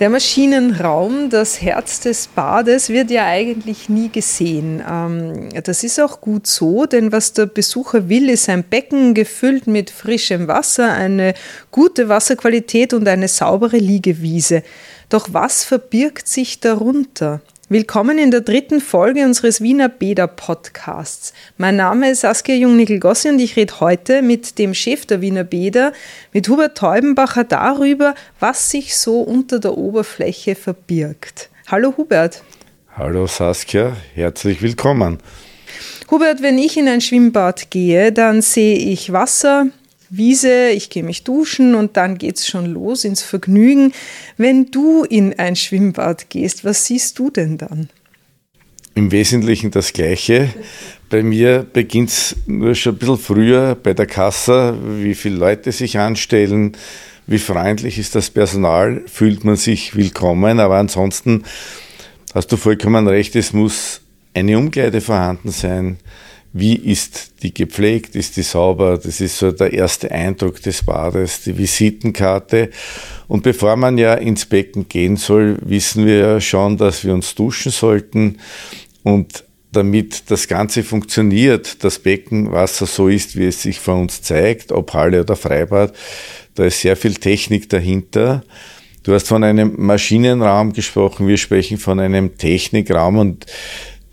Der Maschinenraum, das Herz des Bades, wird ja eigentlich nie gesehen. Ähm, das ist auch gut so, denn was der Besucher will, ist ein Becken gefüllt mit frischem Wasser, eine gute Wasserqualität und eine saubere Liegewiese. Doch was verbirgt sich darunter? Willkommen in der dritten Folge unseres Wiener Bäder Podcasts. Mein Name ist Saskia Jungnickel-Gossi und ich rede heute mit dem Chef der Wiener Bäder, mit Hubert Teubenbacher, darüber, was sich so unter der Oberfläche verbirgt. Hallo Hubert. Hallo Saskia, herzlich willkommen. Hubert, wenn ich in ein Schwimmbad gehe, dann sehe ich Wasser, Wiese, ich gehe mich duschen und dann geht es schon los ins Vergnügen. Wenn du in ein Schwimmbad gehst, was siehst du denn dann? Im Wesentlichen das Gleiche. Bei mir beginnt es nur schon ein bisschen früher bei der Kasse, wie viele Leute sich anstellen, wie freundlich ist das Personal, fühlt man sich willkommen. Aber ansonsten hast du vollkommen recht, es muss eine Umkleide vorhanden sein wie ist die gepflegt, ist die sauber, das ist so der erste Eindruck des Bades, die Visitenkarte. Und bevor man ja ins Becken gehen soll, wissen wir ja schon, dass wir uns duschen sollten und damit das Ganze funktioniert, das Beckenwasser so ist, wie es sich vor uns zeigt, ob Halle oder Freibad, da ist sehr viel Technik dahinter. Du hast von einem Maschinenraum gesprochen, wir sprechen von einem Technikraum und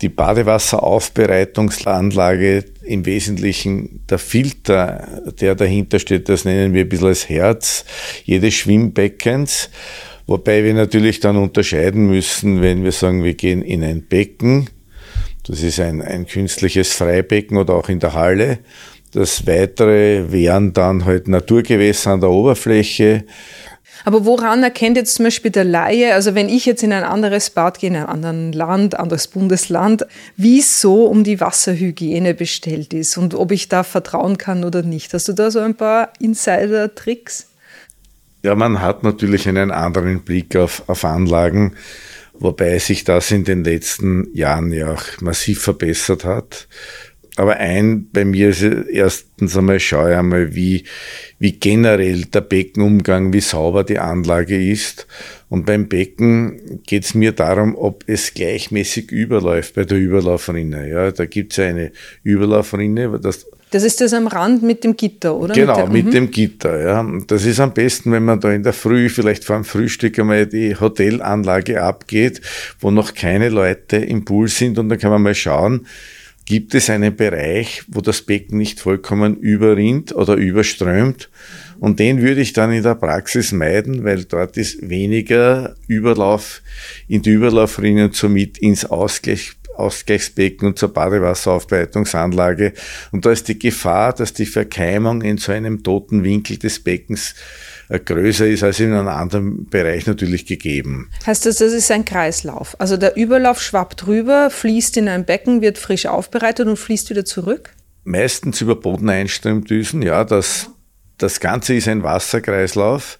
die Badewasseraufbereitungsanlage im Wesentlichen der Filter, der dahinter steht, das nennen wir ein bisschen als Herz jedes Schwimmbeckens. Wobei wir natürlich dann unterscheiden müssen, wenn wir sagen, wir gehen in ein Becken, das ist ein, ein künstliches Freibecken oder auch in der Halle. Das weitere wären dann halt Naturgewässer an der Oberfläche, aber woran erkennt jetzt zum Beispiel der Laie, also wenn ich jetzt in ein anderes Bad gehe, in ein anderes Land, anderes Bundesland, wie so um die Wasserhygiene bestellt ist und ob ich da vertrauen kann oder nicht? Hast du da so ein paar Insider-Tricks? Ja, man hat natürlich einen anderen Blick auf, auf Anlagen, wobei sich das in den letzten Jahren ja auch massiv verbessert hat. Aber ein, bei mir ist erstens einmal, schaue ich einmal, wie, wie generell der Beckenumgang, wie sauber die Anlage ist. Und beim Becken geht es mir darum, ob es gleichmäßig überläuft bei der Überlaufrinne. Ja, da gibt es ja eine Überlaufrinne. Das, das ist das am Rand mit dem Gitter, oder? Genau, mit, der, mit dem Gitter. Ja. Das ist am besten, wenn man da in der Früh, vielleicht vor dem Frühstück einmal die Hotelanlage abgeht, wo noch keine Leute im Pool sind und dann kann man mal schauen, gibt es einen Bereich, wo das Becken nicht vollkommen überrinnt oder überströmt. Und den würde ich dann in der Praxis meiden, weil dort ist weniger Überlauf in die Überlaufrinne und somit ins Ausgleich, Ausgleichsbecken und zur Badewasseraufbereitungsanlage. Und da ist die Gefahr, dass die Verkeimung in so einem toten Winkel des Beckens größer ist als in einem anderen Bereich natürlich gegeben. Heißt das, das ist ein Kreislauf? Also der Überlauf schwappt drüber, fließt in ein Becken, wird frisch aufbereitet und fließt wieder zurück? Meistens über Bodeneinströmdüsen, ja. Das, das Ganze ist ein Wasserkreislauf.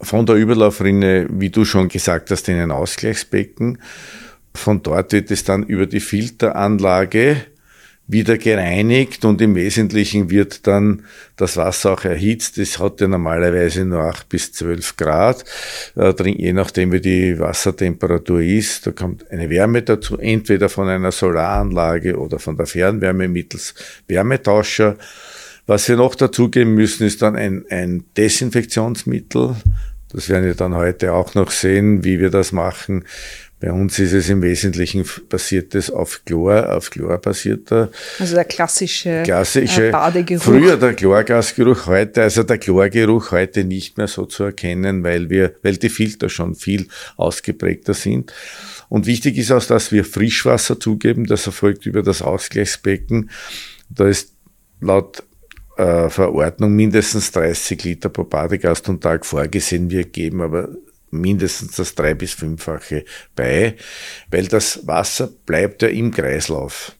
Von der Überlaufrinne, wie du schon gesagt hast, in ein Ausgleichsbecken. Von dort wird es dann über die Filteranlage wieder gereinigt und im Wesentlichen wird dann das Wasser auch erhitzt. Es hat ja normalerweise nur 8 bis 12 Grad, äh, je nachdem wie die Wassertemperatur ist. Da kommt eine Wärme dazu, entweder von einer Solaranlage oder von der Fernwärme mittels Wärmetauscher. Was wir noch dazugeben müssen, ist dann ein, ein Desinfektionsmittel. Das werden wir dann heute auch noch sehen, wie wir das machen bei uns ist es im Wesentlichen basiert es auf Chlor, auf Chlor basierter. Also der klassische, klassische äh, Badegeruch. Früher der Chlorgasgeruch, heute, also der Chlorgeruch heute nicht mehr so zu erkennen, weil wir, weil die Filter schon viel ausgeprägter sind. Und wichtig ist auch, dass wir Frischwasser zugeben. Das erfolgt über das Ausgleichsbecken. Da ist laut äh, Verordnung mindestens 30 Liter pro Badegast und Tag vorgesehen. Wir geben aber mindestens das drei- bis fünffache bei, weil das Wasser bleibt ja im Kreislauf.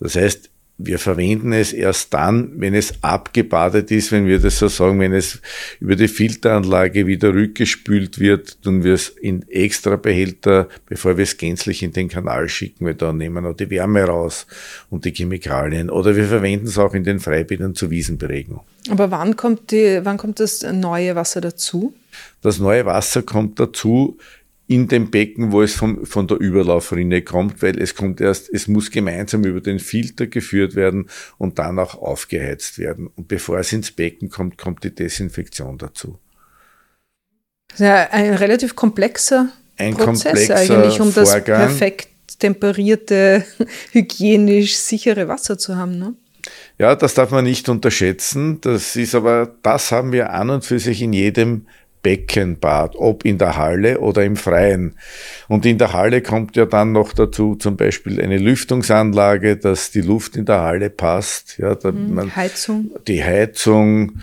Das heißt, wir verwenden es erst dann, wenn es abgebadet ist, wenn wir das so sagen, wenn es über die Filteranlage wieder rückgespült wird, tun wir es in extra Behälter, bevor wir es gänzlich in den Kanal schicken, weil da nehmen wir noch die Wärme raus und die Chemikalien. Oder wir verwenden es auch in den Freibädern zur Wiesenberegnung. Aber wann kommt, die, wann kommt das neue Wasser dazu? Das neue Wasser kommt dazu in dem Becken, wo es vom, von der Überlaufrinne kommt, weil es kommt erst, es muss gemeinsam über den Filter geführt werden und dann auch aufgeheizt werden. Und bevor es ins Becken kommt, kommt die Desinfektion dazu. Ja ein relativ komplexer ein Prozess komplexer eigentlich, um das Vorgang. perfekt temperierte, hygienisch sichere Wasser zu haben. Ne? Ja, das darf man nicht unterschätzen. Das ist aber, das haben wir an und für sich in jedem Beckenbad, ob in der Halle oder im Freien. Und in der Halle kommt ja dann noch dazu zum Beispiel eine Lüftungsanlage, dass die Luft in der Halle passt. Ja, da man, Heizung. die Heizung.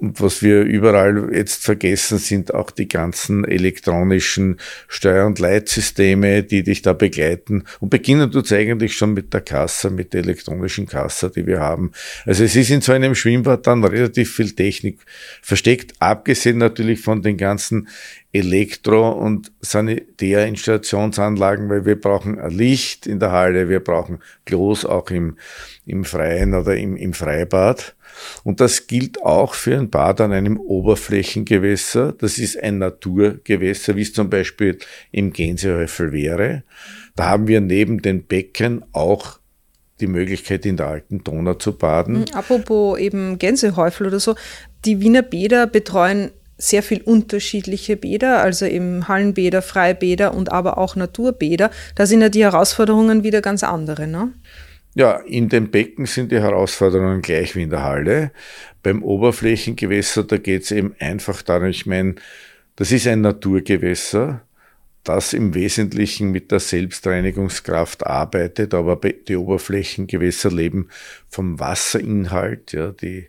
Und was wir überall jetzt vergessen, sind auch die ganzen elektronischen Steuer- und Leitsysteme, die dich da begleiten. Und beginnen tut's eigentlich schon mit der Kasse, mit der elektronischen Kasse, die wir haben. Also es ist in so einem Schwimmbad dann relativ viel Technik versteckt, abgesehen natürlich von den ganzen Elektro- und Sanitärinstallationsanlagen, weil wir brauchen Licht in der Halle, wir brauchen Klos auch im, im Freien oder im, im Freibad. Und das gilt auch für ein Bad an einem Oberflächengewässer. Das ist ein Naturgewässer, wie es zum Beispiel im Gänsehäufel wäre. Da haben wir neben den Becken auch die Möglichkeit, in der alten Donau zu baden. Apropos eben Gänsehäufel oder so, die Wiener Bäder betreuen sehr viel unterschiedliche Bäder, also eben Hallenbäder, Freibäder und aber auch Naturbäder. Da sind ja die Herausforderungen wieder ganz andere, ne? Ja, in den Becken sind die Herausforderungen gleich wie in der Halle. Beim Oberflächengewässer, da geht es eben einfach darum, ich meine, das ist ein Naturgewässer, das im Wesentlichen mit der Selbstreinigungskraft arbeitet, aber die Oberflächengewässer leben vom Wasserinhalt. Ja, die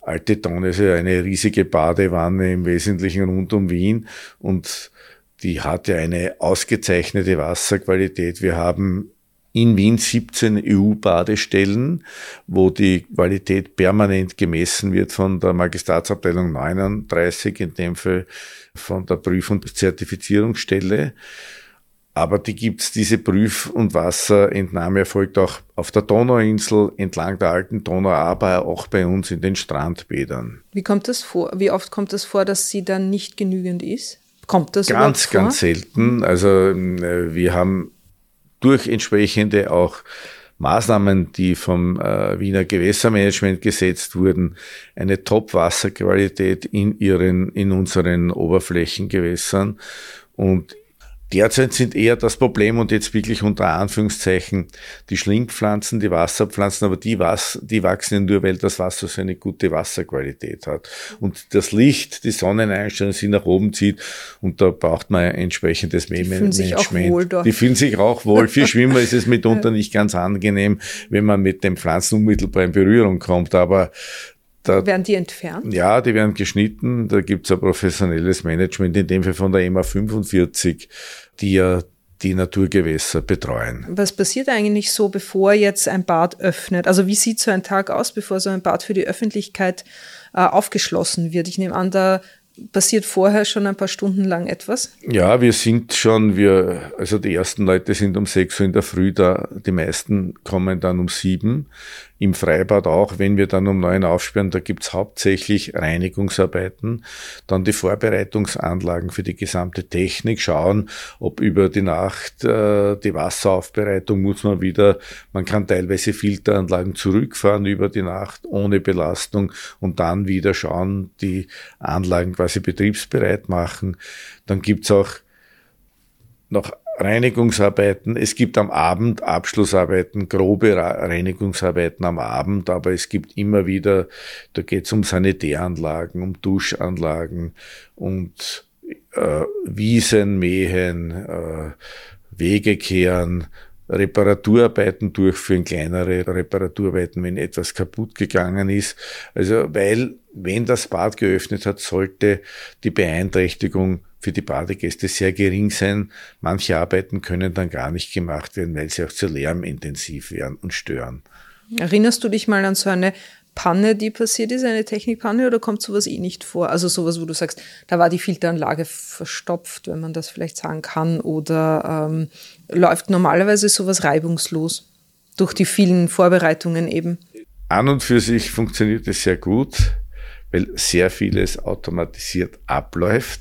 alte Donau ist ja eine riesige Badewanne im Wesentlichen rund um Wien und die hat ja eine ausgezeichnete Wasserqualität. Wir haben in Wien 17 EU-Badestellen, wo die Qualität permanent gemessen wird von der Magistratsabteilung 39, in dem Fall von der Prüf- und Zertifizierungsstelle. Aber die gibt's diese Prüf- und Wasserentnahme erfolgt auch auf der Donauinsel, entlang der alten Donau, aber auch bei uns in den Strandbädern. Wie kommt das vor? Wie oft kommt das vor, dass sie dann nicht genügend ist? Kommt das Ganz, vor? ganz selten. Also äh, wir haben durch entsprechende auch Maßnahmen, die vom äh, Wiener Gewässermanagement gesetzt wurden, eine Top-Wasserqualität in ihren, in unseren Oberflächengewässern. Und Derzeit sind eher das Problem und jetzt wirklich unter Anführungszeichen die Schlingpflanzen, die Wasserpflanzen, aber die, was, die wachsen ja nur, weil das Wasser so eine gute Wasserqualität hat. Und das Licht, die Sonneneinstellung sie nach oben zieht und da braucht man ein entsprechendes Die fühlen sich auch wohl dort. Die fühlen sich auch wohl. Für Schwimmer ist es mitunter nicht ganz angenehm, wenn man mit den Pflanzen unmittelbar in Berührung kommt, aber da, Werden die entfernt? ja, die werden geschnitten. Da gibt's ein professionelles Management, in dem Fall von der EMA 45, die ja die Naturgewässer betreuen. Was passiert eigentlich so, bevor jetzt ein Bad öffnet? Also wie sieht so ein Tag aus, bevor so ein Bad für die Öffentlichkeit äh, aufgeschlossen wird? Ich nehme an, da passiert vorher schon ein paar Stunden lang etwas. Ja, wir sind schon, wir, also die ersten Leute sind um 6 Uhr in der Früh da, die meisten kommen dann um 7. Im Freibad auch, wenn wir dann um 9 aufsperren, da gibt's hauptsächlich Reinigungsarbeiten, dann die Vorbereitungsanlagen für die gesamte Technik, schauen, ob über die Nacht äh, die Wasseraufbereitung muss man wieder, man kann teilweise Filteranlagen zurückfahren über die Nacht ohne Belastung und dann wieder schauen, die Anlagen quasi betriebsbereit machen. Dann gibt's auch noch Reinigungsarbeiten. Es gibt am Abend Abschlussarbeiten, grobe Reinigungsarbeiten am Abend, aber es gibt immer wieder, da geht es um Sanitäranlagen, um Duschanlagen und äh, Wiesen mähen, äh, Wege kehren, Reparaturarbeiten durchführen, kleinere Reparaturarbeiten, wenn etwas kaputt gegangen ist. Also, weil, wenn das Bad geöffnet hat, sollte die Beeinträchtigung für die Badegäste sehr gering sein. Manche Arbeiten können dann gar nicht gemacht werden, weil sie auch zu lärmintensiv wären und stören. Erinnerst du dich mal an so eine Panne, die passiert ist, eine Technikpanne, oder kommt sowas eh nicht vor? Also sowas, wo du sagst, da war die Filteranlage verstopft, wenn man das vielleicht sagen kann, oder ähm, läuft normalerweise sowas reibungslos durch die vielen Vorbereitungen eben? An und für sich funktioniert es sehr gut. weil sehr vieles automatisiert abläuft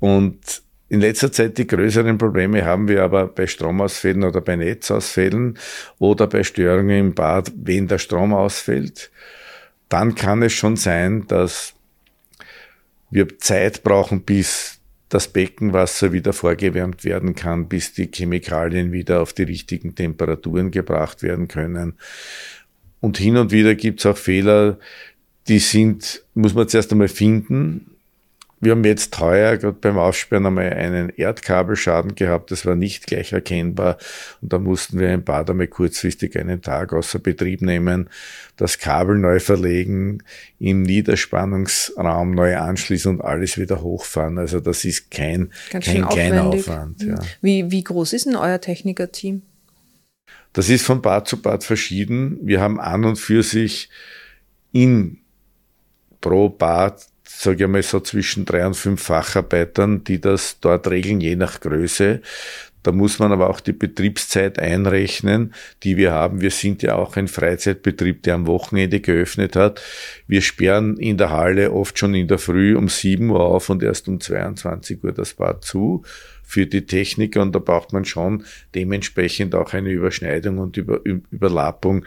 und in letzter Zeit die größeren Probleme haben wir aber bei Stromausfällen oder bei Netzausfällen oder bei Störungen im Bad, wenn der Strom ausfällt. Dann kann es schon sein, dass wir Zeit brauchen, bis das Beckenwasser wieder vorgewärmt werden kann, bis die Chemikalien wieder auf die richtigen Temperaturen gebracht werden können. Und hin und wieder gibt es auch Fehler, die sind, muss man zuerst einmal finden, wir haben jetzt heuer gerade beim Aufsperren einmal einen Erdkabelschaden gehabt, das war nicht gleich erkennbar und da mussten wir ein Bad einmal kurzfristig einen Tag außer Betrieb nehmen, das Kabel neu verlegen, im Niederspannungsraum neu anschließen und alles wieder hochfahren. Also das ist kein, Ganz kein kleiner Aufwand. Ja. Wie, wie groß ist denn euer Technikerteam? Das ist von Bad zu Bad verschieden. Wir haben an und für sich in pro Bad sage ich mal so zwischen drei und fünf Facharbeitern, die das dort regeln, je nach Größe. Da muss man aber auch die Betriebszeit einrechnen, die wir haben. Wir sind ja auch ein Freizeitbetrieb, der am Wochenende geöffnet hat. Wir sperren in der Halle oft schon in der Früh um 7 Uhr auf und erst um 22 Uhr das Bad zu für die Techniker und da braucht man schon dementsprechend auch eine Überschneidung und Über Überlappung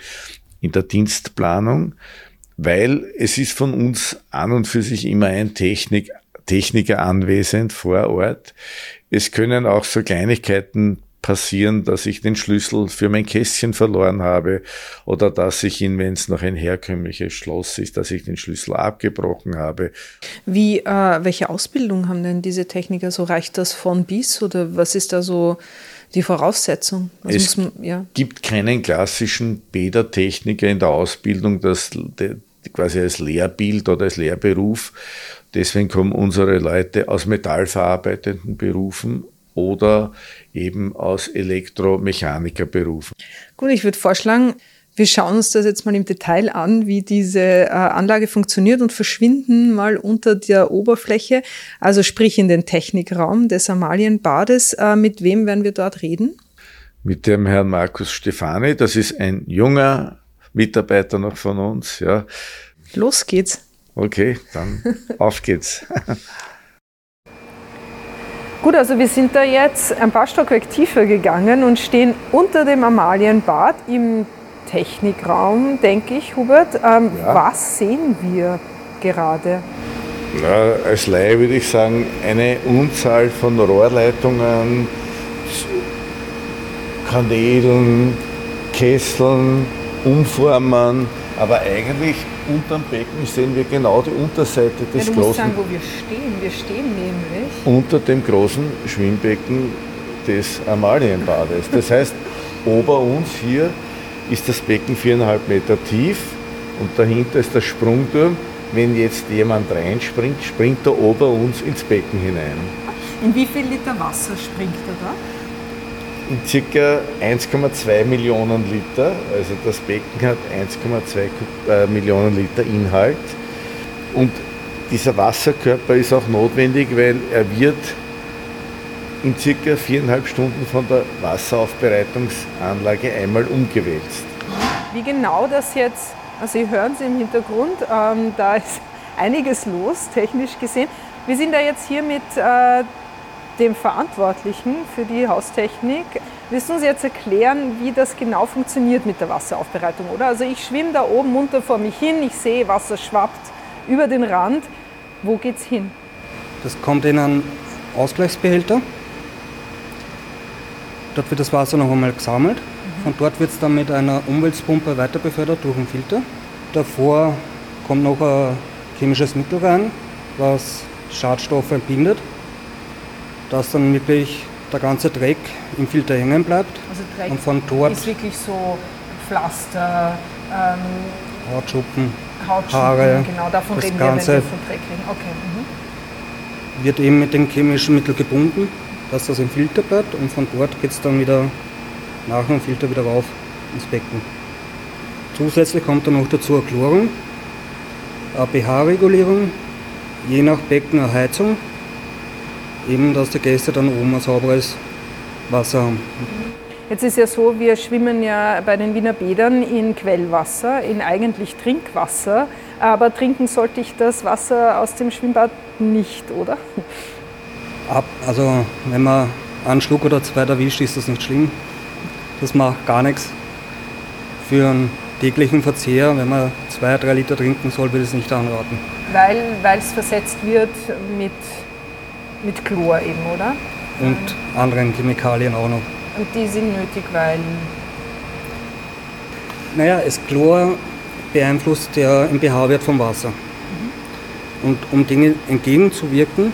in der Dienstplanung weil es ist von uns an und für sich immer ein Technik, Techniker anwesend vor Ort. Es können auch so Kleinigkeiten passieren, dass ich den Schlüssel für mein Kästchen verloren habe oder dass ich ihn, wenn es noch ein herkömmliches Schloss ist, dass ich den Schlüssel abgebrochen habe. Wie, äh, welche Ausbildung haben denn diese Techniker? So reicht das von bis oder was ist da so die Voraussetzung? Was es man, ja. gibt keinen klassischen Bädertechniker in der Ausbildung, das quasi als Lehrbild oder als Lehrberuf. Deswegen kommen unsere Leute aus metallverarbeitenden Berufen oder eben aus Elektromechanikerberufen. Gut, ich würde vorschlagen, wir schauen uns das jetzt mal im Detail an, wie diese äh, Anlage funktioniert und verschwinden mal unter der Oberfläche, also sprich in den Technikraum des Amalienbades. Äh, mit wem werden wir dort reden? Mit dem Herrn Markus Stefani. Das ist ein junger Mitarbeiter noch von uns. Ja. Los geht's. Okay, dann auf geht's. Gut, also wir sind da jetzt ein paar Stockwerk tiefer gegangen und stehen unter dem Amalienbad im Technikraum, denke ich, Hubert. Ähm, ja. Was sehen wir gerade? Ja, als Laie würde ich sagen, eine Unzahl von Rohrleitungen, Kanälen, Kesseln, Umformen, aber eigentlich unterm Becken sehen wir genau die Unterseite des ja, du großen. Musst sagen, wo wir stehen. Wir stehen nämlich unter dem großen Schwimmbecken des Amalienbades. Das heißt, ober uns hier ist das Becken viereinhalb Meter tief und dahinter ist der Sprungturm. Wenn jetzt jemand reinspringt, springt er ober uns ins Becken hinein. In wie viel Liter Wasser springt er da? In circa 1,2 Millionen Liter. Also das Becken hat 1,2 äh, Millionen Liter Inhalt. Und dieser Wasserkörper ist auch notwendig, weil er wird in circa viereinhalb Stunden von der Wasseraufbereitungsanlage einmal umgewälzt. Wie genau das jetzt, also Sie hören es im Hintergrund, ähm, da ist einiges los, technisch gesehen. Wir sind da jetzt hier mit äh, dem Verantwortlichen für die Haustechnik. Willst du uns jetzt erklären, wie das genau funktioniert mit der Wasseraufbereitung, oder? Also ich schwimme da oben munter vor mich hin, ich sehe, Wasser schwappt über den Rand. Wo geht's hin? Das kommt in einen Ausgleichsbehälter Dort wird das Wasser noch einmal gesammelt. Mhm. Von dort wird es dann mit einer Umweltpumpe weiter befördert durch einen Filter. Davor kommt noch ein chemisches Mittel rein, was Schadstoffe bindet, dass dann wirklich der ganze Dreck im Filter hängen bleibt. Also Dreck und von dort ist wirklich so Pflaster, ähm, Hautschuppen, Hautschuppen, Haare, genau, davon das reden Ganze wir, wenn wir von Dreck reden. Okay. Mhm. Wird eben mit dem chemischen Mittel gebunden dass das im Filter bleibt und von dort geht es dann wieder nach dem Filter wieder rauf ins Becken. Zusätzlich kommt dann noch dazu eine Chlorung, eine pH-Regulierung, je nach Becken eine Heizung, eben dass die Gäste dann oben ein sauberes Wasser haben. Jetzt ist ja so, wir schwimmen ja bei den Wiener Bädern in Quellwasser, in eigentlich Trinkwasser. Aber trinken sollte ich das Wasser aus dem Schwimmbad nicht, oder? Ab, also wenn man einen Schluck oder zwei erwischt, ist das nicht schlimm. Das macht gar nichts. Für einen täglichen Verzehr, wenn man zwei, drei Liter trinken soll, würde ich es nicht anraten. Weil es versetzt wird mit, mit Chlor eben, oder? Und anderen Chemikalien auch noch. Und die sind nötig, weil. Naja, das Chlor beeinflusst den pH-Wert vom Wasser. Mhm. Und um Dinge entgegenzuwirken,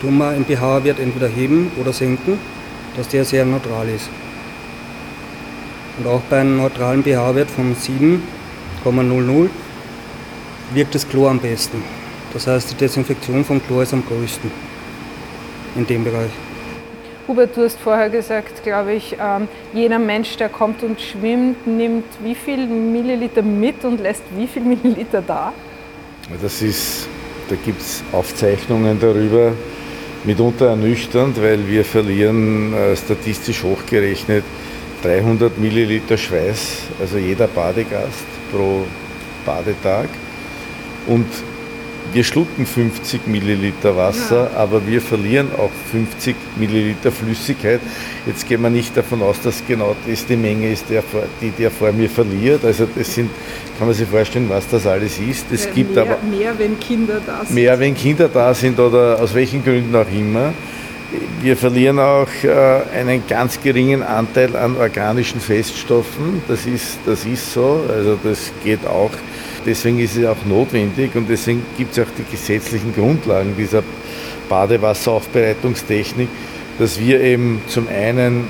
tun wir den pH-Wert entweder heben oder senken, dass der sehr neutral ist. Und auch bei einem neutralen pH-Wert von 7,00 wirkt das Chlor am besten. Das heißt, die Desinfektion vom Chlor ist am größten in dem Bereich. Hubert, du hast vorher gesagt, glaube ich, ähm, jeder Mensch, der kommt und schwimmt, nimmt wie viel Milliliter mit und lässt wie viel Milliliter da? Das ist, da gibt es Aufzeichnungen darüber, mitunter ernüchternd, weil wir verlieren äh, statistisch hochgerechnet 300 Milliliter Schweiß, also jeder Badegast pro Badetag. Und wir schlucken 50 Milliliter Wasser, ja. aber wir verlieren auch 50 Milliliter Flüssigkeit. Jetzt gehen wir nicht davon aus, dass genau das die Menge ist, die der vor mir verliert. Also das sind, kann man sich vorstellen, was das alles ist. Es ja, gibt mehr, aber mehr, wenn Kinder da sind. Mehr, wenn Kinder da sind oder aus welchen Gründen auch immer. Wir verlieren auch äh, einen ganz geringen Anteil an organischen Feststoffen. Das ist, das ist so. Also das geht auch Deswegen ist es auch notwendig und deswegen gibt es auch die gesetzlichen Grundlagen dieser Badewasseraufbereitungstechnik, dass wir eben zum einen,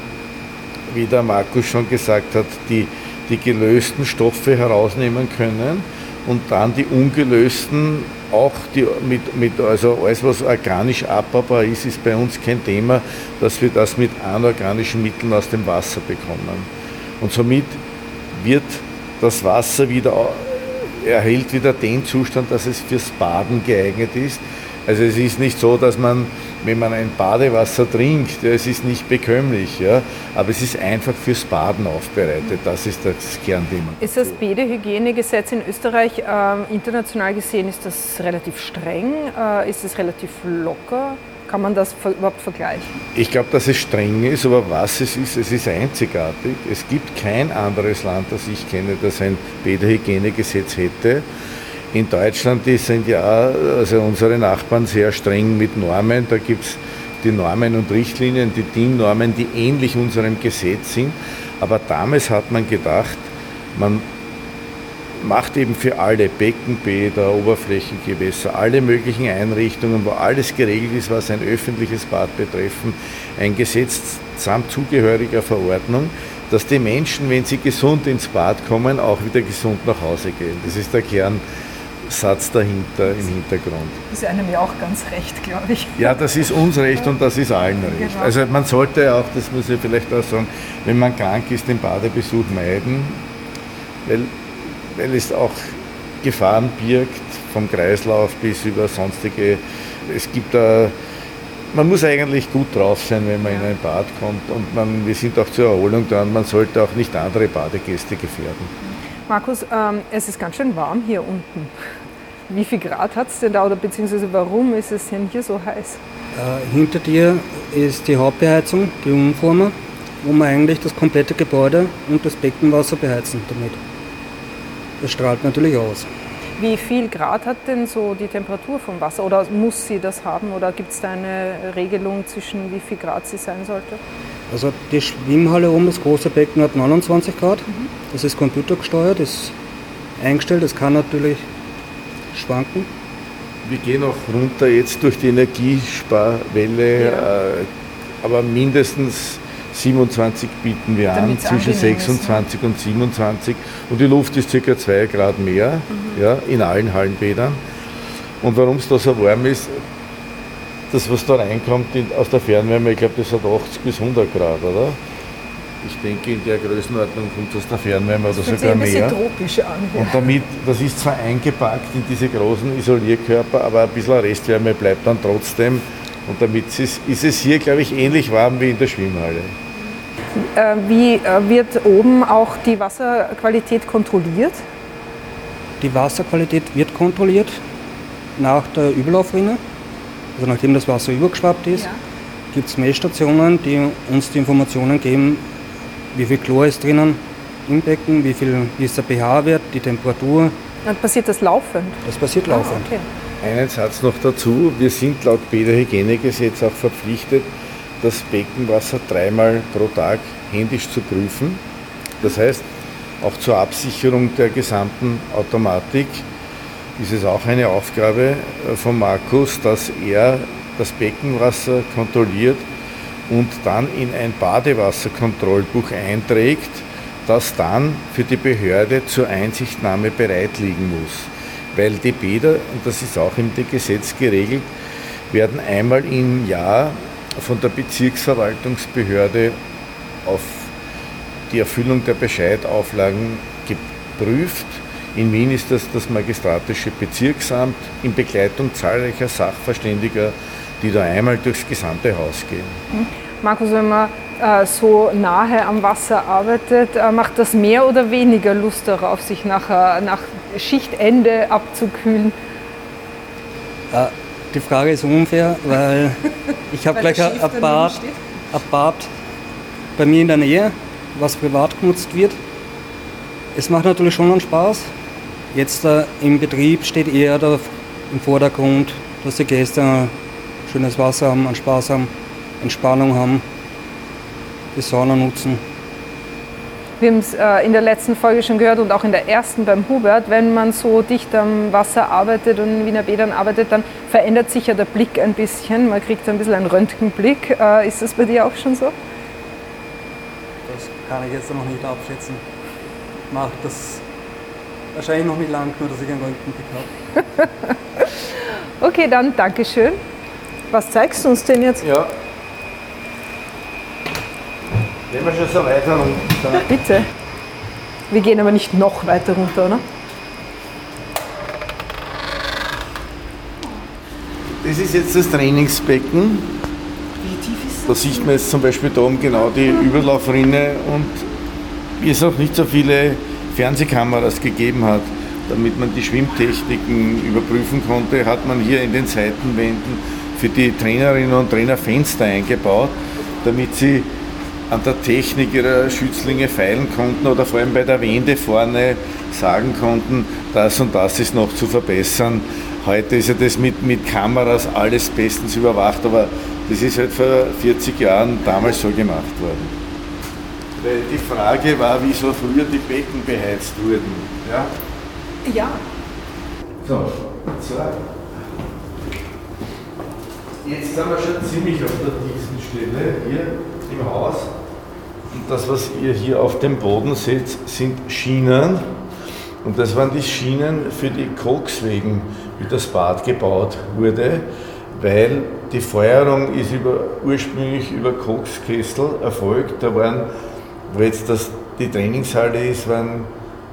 wie der Markus schon gesagt hat, die, die gelösten Stoffe herausnehmen können und dann die ungelösten auch die, mit, mit, also alles, was organisch abbaubar ist, ist bei uns kein Thema, dass wir das mit anorganischen Mitteln aus dem Wasser bekommen. Und somit wird das Wasser wieder erhält wieder den Zustand, dass es fürs Baden geeignet ist. Also es ist nicht so, dass man, wenn man ein Badewasser trinkt, es ist nicht bekömmlich, ja, aber es ist einfach fürs Baden aufbereitet. Das ist das Kernthema. Ist das Badehygienegesetz in Österreich äh, international gesehen, ist das relativ streng? Äh, ist es relativ locker? Kann man das überhaupt vergleichen? Ich glaube, dass es streng ist, aber was es ist, es ist einzigartig. Es gibt kein anderes Land, das ich kenne, das ein Bäderhygienegesetz hätte. In Deutschland sind ja also unsere Nachbarn sehr streng mit Normen. Da gibt es die Normen und Richtlinien, die DIN-Normen, die ähnlich unserem Gesetz sind. Aber damals hat man gedacht, man macht eben für alle Beckenbäder, Oberflächengewässer, alle möglichen Einrichtungen, wo alles geregelt ist, was ein öffentliches Bad betreffen, ein Gesetz samt zugehöriger Verordnung, dass die Menschen, wenn sie gesund ins Bad kommen, auch wieder gesund nach Hause gehen. Das ist der Kernsatz dahinter im Hintergrund. Das ist einem ja auch ganz recht, glaube ich. Ja, das ist uns recht und das ist allen recht. Genau. Also man sollte auch, das muss ich vielleicht auch sagen, wenn man krank ist, den Badebesuch meiden, weil weil es auch Gefahren birgt, vom Kreislauf bis über sonstige. Es gibt da, man muss eigentlich gut drauf sein, wenn man in ein Bad kommt und man, wir sind auch zur Erholung da und man sollte auch nicht andere Badegäste gefährden. Markus, ähm, es ist ganz schön warm hier unten. Wie viel Grad hat es denn da oder beziehungsweise warum ist es denn hier so heiß? Äh, hinter dir ist die Hauptbeheizung, die Umformer, wo man eigentlich das komplette Gebäude und das Beckenwasser beheizen damit. Das strahlt natürlich aus. Wie viel Grad hat denn so die Temperatur vom Wasser oder muss sie das haben oder gibt es da eine Regelung zwischen wie viel Grad sie sein sollte? Also die Schwimmhalle oben, das große Becken hat 29 Grad. Mhm. Das ist computergesteuert, ist eingestellt, das kann natürlich schwanken. Wir gehen auch runter jetzt durch die Energiesparwelle, ja. Äh, aber mindestens 27 bieten wir an, zwischen 26 und 27 und die Luft ist ca. 2 Grad mehr mhm. ja, in allen Hallenbädern. Und warum es da so warm ist, das was da reinkommt aus der Fernwärme, ich glaube das hat 80 bis 100 Grad, oder? Ich denke, in der Größenordnung kommt es aus der Fernwärme oder sogar mehr. tropisch an. Ja. Und damit, das ist zwar eingepackt in diese großen Isolierkörper, aber ein bisschen Restwärme bleibt dann trotzdem. Und damit ist, ist es hier, glaube ich, ähnlich warm wie in der Schwimmhalle. Äh, wie äh, wird oben auch die Wasserqualität kontrolliert? die Wasserqualität wird kontrolliert nach der Überlaufrinne. Also nachdem das Wasser übergeschwappt ist, ja. gibt es Messstationen, die uns die Informationen geben, wie viel Chlor ist drinnen im Becken, wie, viel, wie ist der pH-Wert, die Temperatur. Und passiert das laufend? Das passiert ah, laufend. Okay. Einen Satz noch dazu. Wir sind laut Bäderhygienegesetz auch verpflichtet, das Beckenwasser dreimal pro Tag händisch zu prüfen. Das heißt, auch zur Absicherung der gesamten Automatik ist es auch eine Aufgabe äh, von Markus, dass er das Beckenwasser kontrolliert und dann in ein Badewasserkontrollbuch einträgt, das dann für die Behörde zur Einsichtnahme bereit liegen muss. Weil die Bäder, und das ist auch im Gesetz geregelt, werden einmal im Jahr von der Bezirksverwaltungsbehörde auf die Erfüllung der Bescheidauflagen geprüft. In Wien ist das das Magistratische Bezirksamt in Begleitung zahlreicher Sachverständiger, die da einmal durchs gesamte Haus gehen. Markus, wenn man äh, so nahe am Wasser arbeitet, äh, macht das mehr oder weniger Lust darauf, sich nach, äh, nach Schichtende abzukühlen? Äh, die Frage ist unfair, weil ich habe gleich ein Bad, ein Bad bei mir in der Nähe was privat genutzt wird. Es macht natürlich schon einen Spaß. Jetzt äh, im Betrieb steht eher der, im Vordergrund, dass die Gäste schönes Wasser haben, einen Spaß haben, Entspannung haben, die Sauna nutzen. Wir haben es äh, in der letzten Folge schon gehört und auch in der ersten beim Hubert, wenn man so dicht am Wasser arbeitet und in Wiener Bädern arbeitet, dann verändert sich ja der Blick ein bisschen. Man kriegt ein bisschen einen Röntgenblick. Äh, ist das bei dir auch schon so? kann ich jetzt noch nicht abschätzen. Macht das wahrscheinlich noch nicht lang, nur dass ich einen Röntgenblick habe. okay, dann Dankeschön. Was zeigst du uns denn jetzt? Ja. Gehen wir schon so weiter runter. Bitte. Wir gehen aber nicht noch weiter runter, oder? Das ist jetzt das Trainingsbecken. Da sieht man jetzt zum Beispiel da oben genau die Überlaufrinne und wie es auch nicht so viele Fernsehkameras gegeben hat, damit man die Schwimmtechniken überprüfen konnte, hat man hier in den Seitenwänden für die Trainerinnen und Trainer Fenster eingebaut, damit sie an der Technik ihrer Schützlinge feilen konnten oder vor allem bei der Wende vorne sagen konnten, das und das ist noch zu verbessern. Heute ist ja das mit, mit Kameras alles bestens überwacht, aber das ist halt vor 40 Jahren damals so gemacht worden. Weil die Frage war, wieso früher die Becken beheizt wurden. Ja? Ja. So, so. Jetzt sind wir schon ziemlich auf der tiefsten Stelle hier im Haus. Das, was ihr hier auf dem Boden seht, sind Schienen. Und das waren die Schienen für die Kokswegen, wie das Bad gebaut wurde, weil die Feuerung ist über, ursprünglich über Kokskessel erfolgt. Da waren, wo jetzt das, die Trainingshalle ist, waren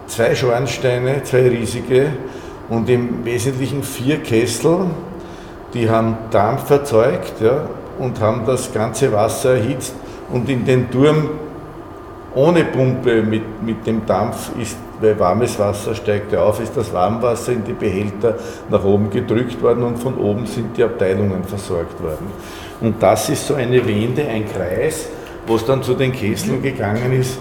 zwei Schornsteine, zwei riesige und im Wesentlichen vier Kessel, die haben Dampf erzeugt ja, und haben das ganze Wasser erhitzt und in den Turm ohne Pumpe mit, mit dem Dampf ist, weil warmes Wasser steigt ja auf, ist das Warmwasser in die Behälter nach oben gedrückt worden und von oben sind die Abteilungen versorgt worden. Und das ist so eine Wende, ein Kreis, wo es dann zu den Kesseln gegangen ist,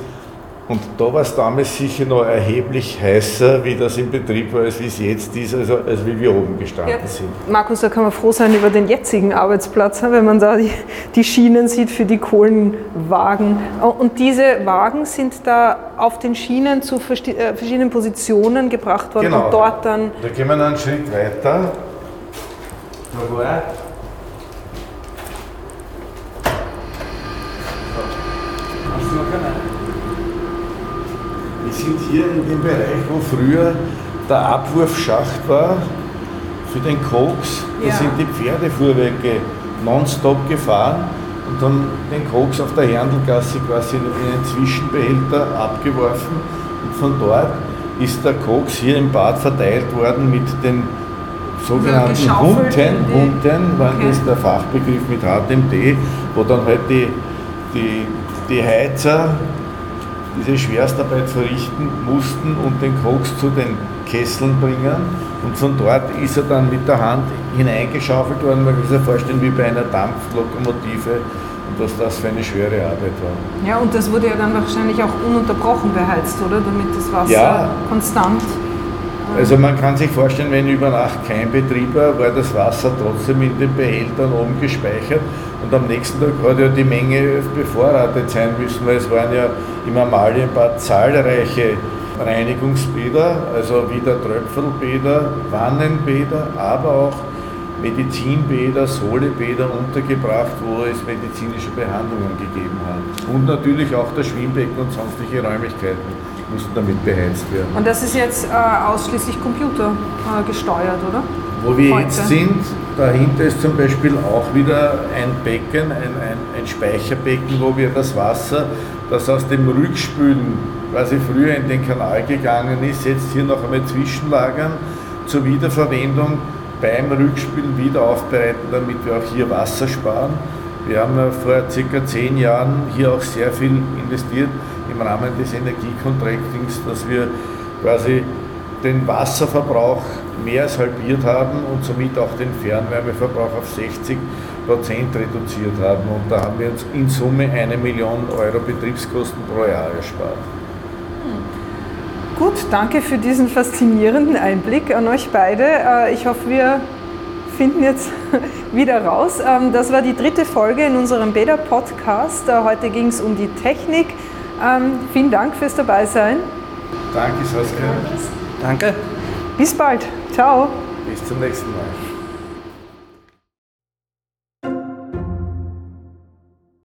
und da war es damals sicher noch erheblich heißer, wie das im Betrieb war, als wie es jetzt ist, also als wie wir oben gestanden ja. sind. Markus, da kann man froh sein über den jetzigen Arbeitsplatz, wenn man da die, die Schienen sieht für die Kohlenwagen. Und diese Wagen sind da auf den Schienen zu äh, verschiedenen Positionen gebracht worden genau. und dort dann. Da gehen wir einen Schritt weiter. Da war sind hier in dem Bereich, wo früher der Abwurfschacht war für den Koks. Da ja. sind die Pferdefuhrwerke nonstop gefahren und haben den Koks auf der Herndelgasse quasi in einen Zwischenbehälter abgeworfen. Und von dort ist der Koks hier im Bad verteilt worden mit den sogenannten ja, Hunden. Hunden war okay. das der Fachbegriff mit HTMD, wo dann halt die, die, die Heizer diese Schwerstarbeit verrichten mussten und den Koks zu den Kesseln bringen und von dort ist er dann mit der Hand hineingeschaufelt worden. Man kann sich vorstellen, wie bei einer Dampflokomotive und was das für eine schwere Arbeit war. Ja, und das wurde ja dann wahrscheinlich auch ununterbrochen beheizt, oder? Damit das Wasser Ja. konstant. Also man kann sich vorstellen, wenn über Nacht kein Betrieb war, war das Wasser trotzdem in den Behältern oben gespeichert und am nächsten Tag hat ja die Menge bevorratet sein müssen, weil es waren ja im Amalienbad zahlreiche Reinigungsbäder, also wieder Tröpfelbäder, Wannenbäder, aber auch Medizinbäder, Solebäder untergebracht, wo es medizinische Behandlungen gegeben hat. Und natürlich auch das Schwimmbecken und sonstige Räumlichkeiten mussten damit beheizt werden. Und das ist jetzt äh, ausschließlich computergesteuert, oder? Wo wir Heute. jetzt sind, dahinter ist zum Beispiel auch wieder ein Becken, ein, ein, ein Speicherbecken, wo wir das Wasser, das aus dem Rückspülen quasi früher in den Kanal gegangen ist, jetzt hier noch einmal zwischenlagern zur Wiederverwendung beim Rückspülen wieder aufbereiten, damit wir auch hier Wasser sparen. Wir haben ja vor circa zehn Jahren hier auch sehr viel investiert im Rahmen des Energiecontractings, dass wir quasi den Wasserverbrauch mehr als halbiert haben und somit auch den Fernwärmeverbrauch auf 60 Prozent reduziert haben. Und da haben wir uns in Summe eine Million Euro Betriebskosten pro Jahr erspart. Gut, danke für diesen faszinierenden Einblick an euch beide. Äh, Ich hoffe, wir finden jetzt wieder raus. Ähm, Das war die dritte Folge in unserem Beta-Podcast. Äh, Heute ging es um die Technik. Ähm, Vielen Dank fürs Dabeisein. Danke, Saskia. Danke. Bis bald. Ciao. Bis zum nächsten Mal.